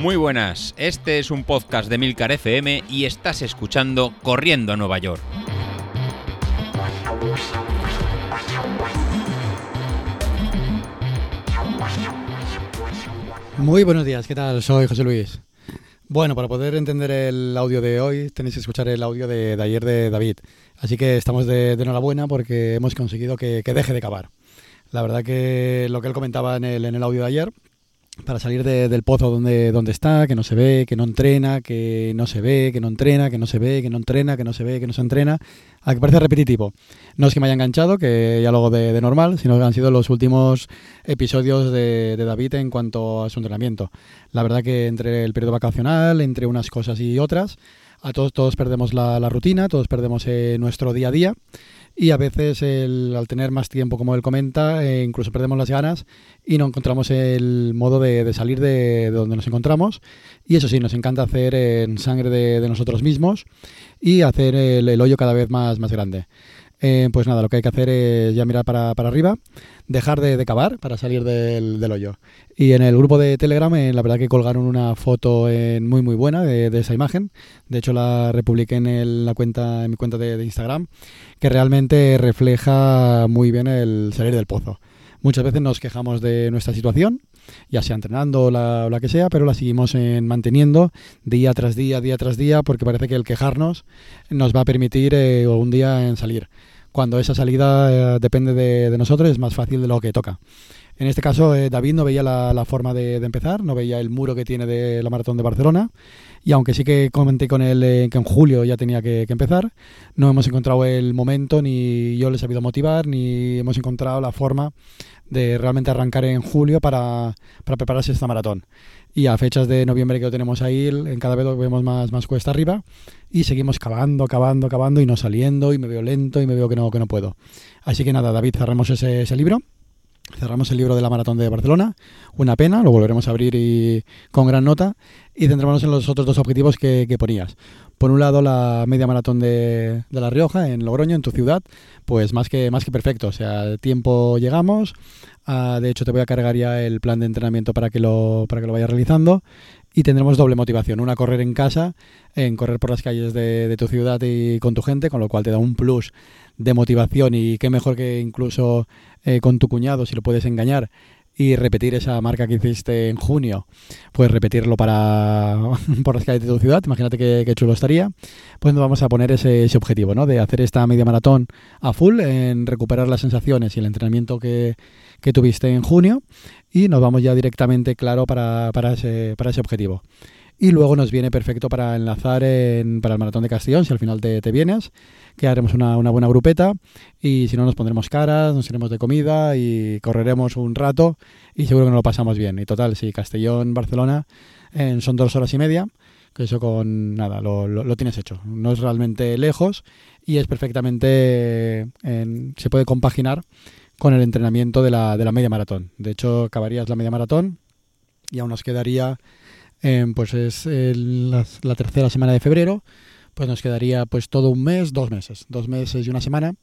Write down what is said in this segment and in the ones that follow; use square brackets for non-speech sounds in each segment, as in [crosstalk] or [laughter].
Muy buenas, este es un podcast de Milcar FM y estás escuchando Corriendo a Nueva York. Muy buenos días, ¿qué tal? Soy José Luis. Bueno, para poder entender el audio de hoy tenéis que escuchar el audio de, ayer de David. Así que estamos de, enhorabuena porque hemos conseguido que, deje de cavar. La verdad que lo que él comentaba en el, en el audio de ayer para salir del pozo donde, donde está, que no se ve, que no entrena, que no se ve, que no entrena, que no se ve, que no entrena, que no se ve, que no se entrena, a que parece repetitivo. No es que me haya enganchado, que ya lo hago de, normal, sino que han sido los últimos episodios de, David en cuanto a su entrenamiento. La verdad que entre el periodo vacacional, entre unas cosas y otras, a todos, todos perdemos la, rutina, todos perdemos eh, nuestro día a día y a veces al tener más tiempo, como él comenta, eh, incluso perdemos las ganas y no encontramos el modo de, salir de, donde nos encontramos. Y eso sí, nos encanta hacer en sangre de, nosotros mismos y hacer el, hoyo cada vez más, más grande. Eh, pues nada, lo que hay que hacer es ya mirar para, arriba, dejar de, cavar para salir del, hoyo. Y en el grupo de Telegram, eh, la verdad que colgaron una foto muy muy buena de, esa imagen. De hecho, la republiqué en, la cuenta, en mi cuenta de, Instagram, que realmente refleja muy bien el salir del pozo. Muchas veces nos quejamos de nuestra situación, ya sea entrenando o la, la, que sea, pero la seguimos en manteniendo día tras día, día tras día, porque parece que el quejarnos nos va a permitir eh, un día en salir cuando esa salida eh, depende de, nosotros es más fácil de lo que toca. En este caso, eh, David no veía la, forma de, empezar, no veía el muro que tiene de la maratón de Barcelona, y aunque sí que comenté con él eh, que en julio ya tenía que, empezar, no hemos encontrado el momento, ni yo le he sabido motivar, ni hemos encontrado la forma de realmente arrancar en julio para, para prepararse esta maratón y a fechas de noviembre que lo tenemos ahí, en cada vez lo vemos más, más cuesta arriba y seguimos cavando, cavando, cavando y no saliendo y me veo lento y me veo que no, que no puedo. Así que nada, David, cerramos ese, ese libro. Cerramos el libro de la maratón de Barcelona, una pena, lo volveremos a abrir y, con gran nota y centrémonos en los otros dos objetivos que, ponías. Por un lado, la media maratón de, La Rioja, en Logroño, en tu ciudad, pues más que, más que perfecto. O sea, tiempo llegamos, Ah, de hecho, te voy a cargar ya el plan de entrenamiento para que lo, para que lo vayas realizando. Y tendremos doble motivación. Una, correr en casa, en correr por las calles de, tu ciudad y con tu gente, con lo cual te da un plus de motivación y qué mejor que incluso eh, con tu cuñado, si lo puedes engañar, y repetir esa marca que hiciste en junio, pues repetirlo para [laughs] por las calles de tu ciudad, imagínate qué, chulo estaría, pues nos vamos a poner ese, ese, objetivo, ¿no? De hacer esta media maratón a full, en recuperar las sensaciones y el entrenamiento que, que tuviste en junio y nos vamos ya directamente, claro, para, para, ese, para ese objetivo. Y luego nos viene perfecto para enlazar en, para el maratón de Castellón, si al final te, vienes, que haremos una, una, buena grupeta y si no nos pondremos caras, nos iremos de comida y correremos un rato y seguro que nos lo pasamos bien. Y total, si Castellón, Barcelona en, son dos horas y media, que eso con nada, lo, lo, tienes hecho. No es realmente lejos y es perfectamente, se puede compaginar con el entrenamiento de la, de la media maratón. De hecho, acabarías la media maratón y aún nos quedaría Em, pues es la, tercera semana de febrero, pues nos quedaría pues todo un mes, dos meses, dos meses y una semana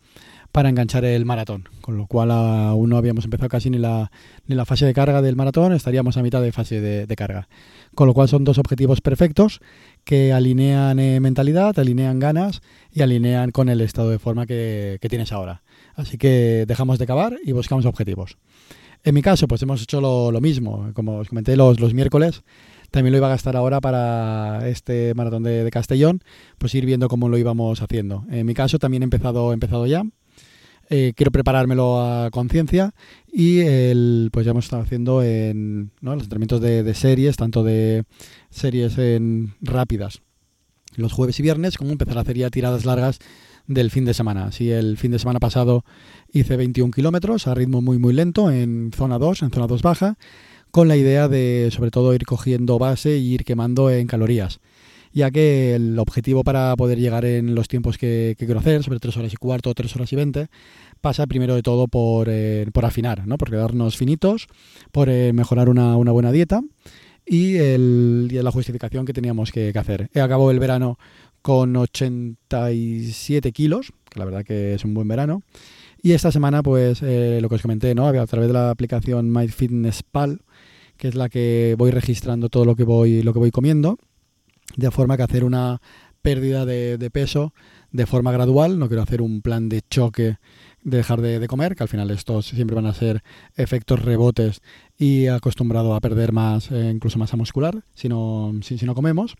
para enganchar el maratón, con lo cual aún no habíamos empezado casi ni la, ni la fase de carga del maratón, estaríamos a mitad de fase de, carga. Con lo cual son dos objetivos perfectos que alinean eh, mentalidad, alinean ganas y alinean con el estado de forma que, tienes ahora. Así que dejamos de cavar y buscamos objetivos. En mi caso, pues hemos hecho lo, mismo, como os comenté los, los miércoles, también lo iba a gastar ahora para este maratón de, Castellón, pues ir viendo cómo lo íbamos haciendo. En mi caso también he empezado, empezado ya. Eh, quiero preparármelo a conciencia y el, pues ya hemos estado haciendo en los entrenamientos de, series, tanto de series en rápidas los jueves y viernes, como empezar a hacer ya tiradas largas del fin de semana. Si el fin de semana pasado hice 21 kilómetros a ritmo muy muy lento en zona 2, en zona 2 baja, con la idea de sobre todo ir cogiendo base e ir quemando en calorías ya que el objetivo para poder llegar en los tiempos que, quiero hacer, sobre 3 horas y cuarto o 3 horas y 20, pasa primero de todo por, eh, por afinar, ¿no? por quedarnos finitos, por eh, mejorar una, una, buena dieta y, el, y, la justificación que teníamos que, hacer. He acabado el verano con 87 kilos, que la verdad que es un buen verano, y esta semana, pues, eh, lo que os comenté, ¿no? A través de la aplicación MyFitnessPal, que es la que voy registrando todo lo que voy, lo que voy comiendo, de forma que hacer una pérdida de, peso de forma gradual, no quiero hacer un plan de choque de dejar de, comer, que al final estos siempre van a ser efectos rebotes y acostumbrado a perder más, eh, incluso masa muscular, si no, si, no comemos,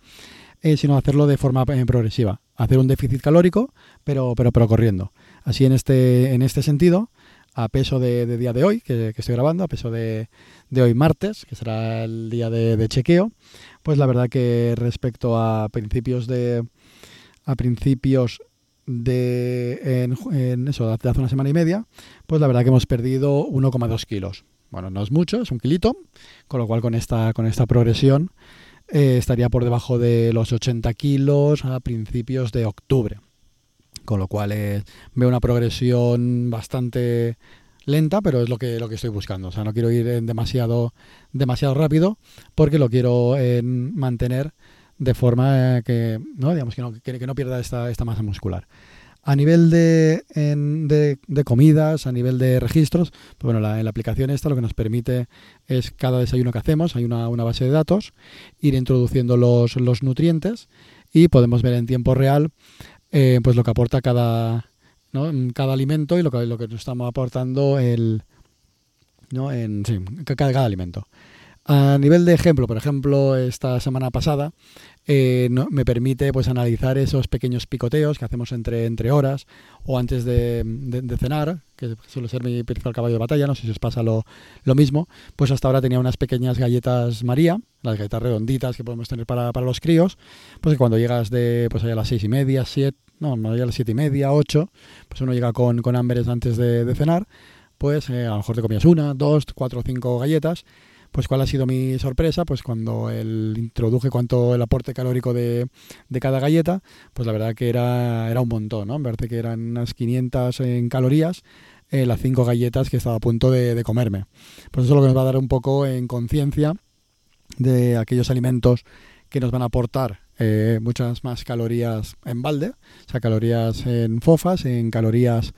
eh, sino hacerlo de forma eh, progresiva, hacer un déficit calórico, pero, pero, pero corriendo. Así en este, en este sentido, a peso de, día de hoy, que, estoy grabando, a peso de, hoy martes, que será el día de, chequeo, pues la verdad que respecto a principios de a principios de en, eso, de hace una semana y media, pues la verdad que hemos perdido 1,2 kilos. Bueno, no es mucho, es un kilito, con lo cual con esta, con esta progresión eh, estaría por debajo de los 80 kilos a principios de octubre con lo cual eh, veo una progresión bastante lenta, pero es lo que, lo que estoy buscando. O sea, no quiero ir demasiado, demasiado rápido porque lo quiero mantener de forma que, ¿no? Digamos, que, no, que, no pierda esta, esta masa muscular. A nivel de, de, comidas, a nivel de registros, pues bueno, la, en la aplicación esta lo que nos permite es cada desayuno que hacemos, hay una, una base de datos, ir introduciendo los, los nutrientes y podemos ver en tiempo real eh, pues lo que aporta cada, ¿no? cada alimento y lo que, lo que nos estamos aportando el, ¿no? en sí, cada, cada alimento. A nivel de ejemplo, por ejemplo, esta semana pasada eh, me permite pues analizar esos pequeños picoteos que hacemos entre, entre horas o antes de, cenar, que suele ser mi principal caballo de batalla, no sé si os pasa lo, lo, mismo, pues hasta ahora tenía unas pequeñas galletas María, las galletas redonditas que podemos tener para, para los críos, pues que cuando llegas de pues a las seis y media, siete, no, no a las siete y media, ocho, pues uno llega con, con hambres antes de, cenar, pues eh, a lo mejor te comías una, dos, cuatro o cinco galletas pues cuál ha sido mi sorpresa, pues cuando el, introduje cuánto el aporte calórico de, de, cada galleta, pues la verdad que era, era un montón, ¿no? De que eran unas 500 en calorías, eh, las cinco galletas que estaba a punto de, comerme. Pues eso es lo que nos va a dar un poco en conciencia de aquellos alimentos que nos van a aportar eh, muchas más calorías en balde, o sea, calorías en fofas, en calorías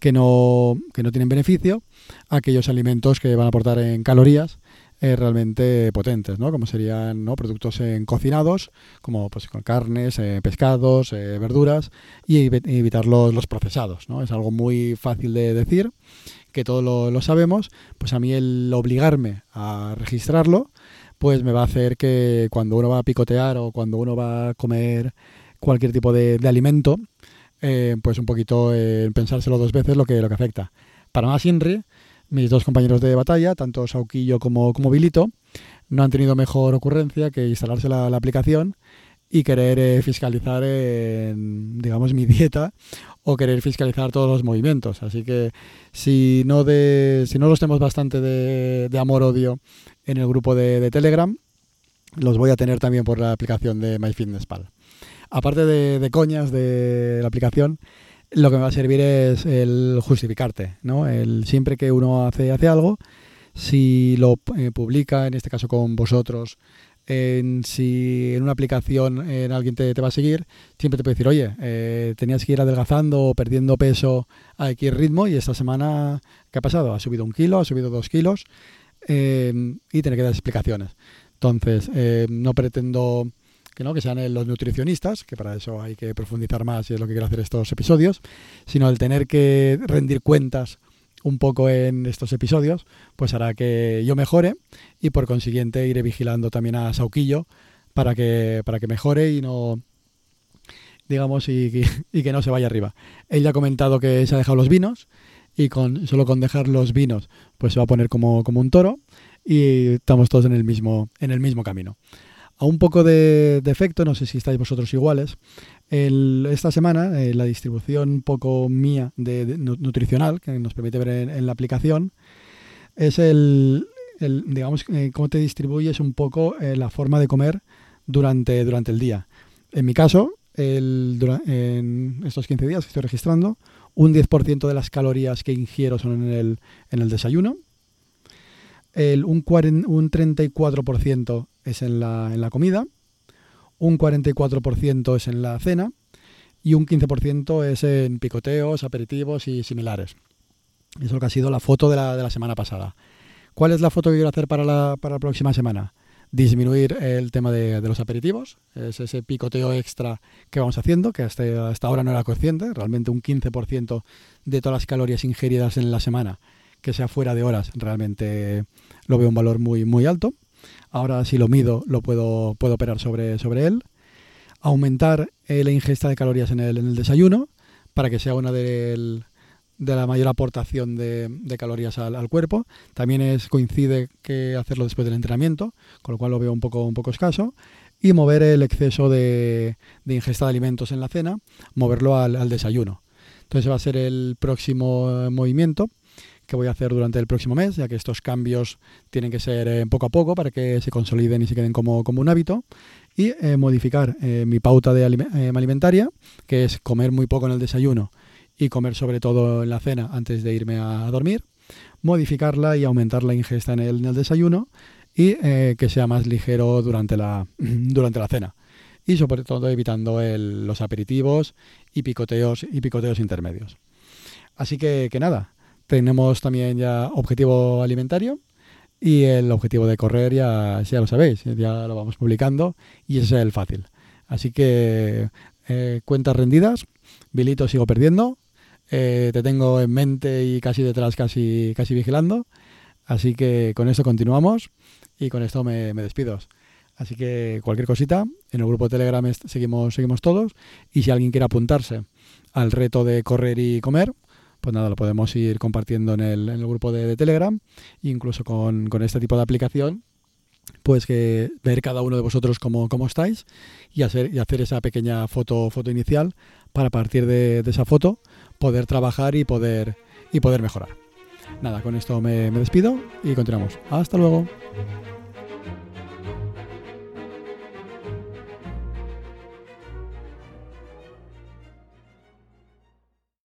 que no, que no tienen beneficio, aquellos alimentos que van a aportar en calorías eh, realmente potentes, ¿no? Como serían ¿no? productos en cocinados, como pues con carnes, eh, pescados, eh, verduras, y evitar los, los, procesados, ¿no? Es algo muy fácil de decir, que todos lo, sabemos, pues a mí el obligarme a registrarlo, pues me va a hacer que cuando uno va a picotear o cuando uno va a comer cualquier tipo de, alimento, pues un poquito pensárselo dos veces lo que, lo que afecta. Para más INRI, mis dos compañeros de batalla, tanto Sauquillo como, como Vilito, no han tenido mejor ocurrencia que instalarse la, aplicación y querer eh, fiscalizar, digamos, mi [laughs] dieta o querer fiscalizar todos los movimientos. Así que si no, de, si no los tenemos bastante de, amor-odio en el grupo de, de, Telegram, los voy a tener también por la aplicación de MyFitnessPal. Aparte de, de coñas de la aplicación, lo que me va a servir es el justificarte, ¿no? El siempre que uno hace, hace algo, si lo eh, publica, en este caso con vosotros, en, si en una aplicación en alguien te, va a seguir, siempre te puede decir, oye, eh, tenías que ir adelgazando o perdiendo peso a X ritmo y esta semana, ¿qué ha pasado? Ha subido un kilo, ha subido dos kilos eh, y tiene que dar explicaciones. Entonces, no pretendo que no que sean los nutricionistas, que para eso hay que profundizar más y es lo que quiero hacer estos episodios, sino el tener que rendir cuentas un poco en estos episodios, pues hará que yo mejore y por consiguiente iré vigilando también a Sauquillo para que, para que mejore y no digamos y, que no se vaya arriba. Él ya ha comentado que se ha dejado los vinos y con solo con dejar los vinos pues se va a poner como, como un toro y estamos todos en el mismo, en el mismo camino. A un poco de, efecto, no sé si estáis vosotros iguales, esta semana eh, la distribución poco mía de, nutricional que nos permite ver en, la aplicación es el, digamos, eh, cómo te distribuyes un poco eh, la forma de comer durante, durante el día. En mi caso, en estos 15 días que estoy registrando, un 10% de las calorías que ingiero son en el, en el desayuno, el, un, un 34% es en la, en la comida, un 44% es en la cena y un 15% es en picoteos, aperitivos y similares. Eso que ha sido la foto de la, de la semana pasada. ¿Cuál es la foto que quiero hacer para la, para la próxima semana? Disminuir el tema de, de, los aperitivos, es ese picoteo extra que vamos haciendo, que hasta, hasta ahora no era consciente, realmente un 15% de todas las calorías ingeridas en la semana, que sea fuera de horas, realmente lo veo un valor muy, muy alto. Ahora si lo mido, lo puedo, puedo operar sobre, sobre él. Aumentar eh, la ingesta de calorías en el, en el desayuno, para que sea una de la mayor aportación de, calorías al, cuerpo. También es, coincide que hacerlo después del entrenamiento, con lo cual lo veo un poco, un poco escaso. Y mover el exceso de, de ingesta de alimentos en la cena, moverlo al, al, desayuno. Entonces va a ser el próximo movimiento que voy a hacer durante el próximo mes, ya que estos cambios tienen que ser eh, poco a poco para que se consoliden y se queden como, un hábito. Y eh, modificar eh, mi pauta de alimentaria, que es comer muy poco en el desayuno y comer sobre todo en la cena antes de irme a dormir, modificarla y aumentar la ingesta en el, desayuno y que sea más ligero durante la, [clears throat] durante la cena. Y sobre todo evitando los aperitivos y picoteos, y picoteos intermedios. Así que nada, tenemos también ya objetivo alimentario y el objetivo de correr ya, ya lo sabéis, ya lo vamos publicando y ese es el fácil. Así que eh, cuentas rendidas, Bilito sigo perdiendo, eh, te tengo en mente y casi detrás, casi, casi vigilando. Así que con esto continuamos y con esto me, me despido. Así que cualquier cosita, en el grupo de Telegram seguimos, seguimos todos. Y si alguien quiere apuntarse al reto de correr y comer, pues nada, lo podemos ir compartiendo en el, en el grupo de, Telegram, incluso con, con, este tipo de aplicación, pues que ver cada uno de vosotros cómo, cómo estáis y hacer, y hacer esa pequeña foto, foto inicial para partir de, de esa foto poder trabajar y poder, y poder mejorar. Nada, con esto me, me despido y continuamos. Hasta luego.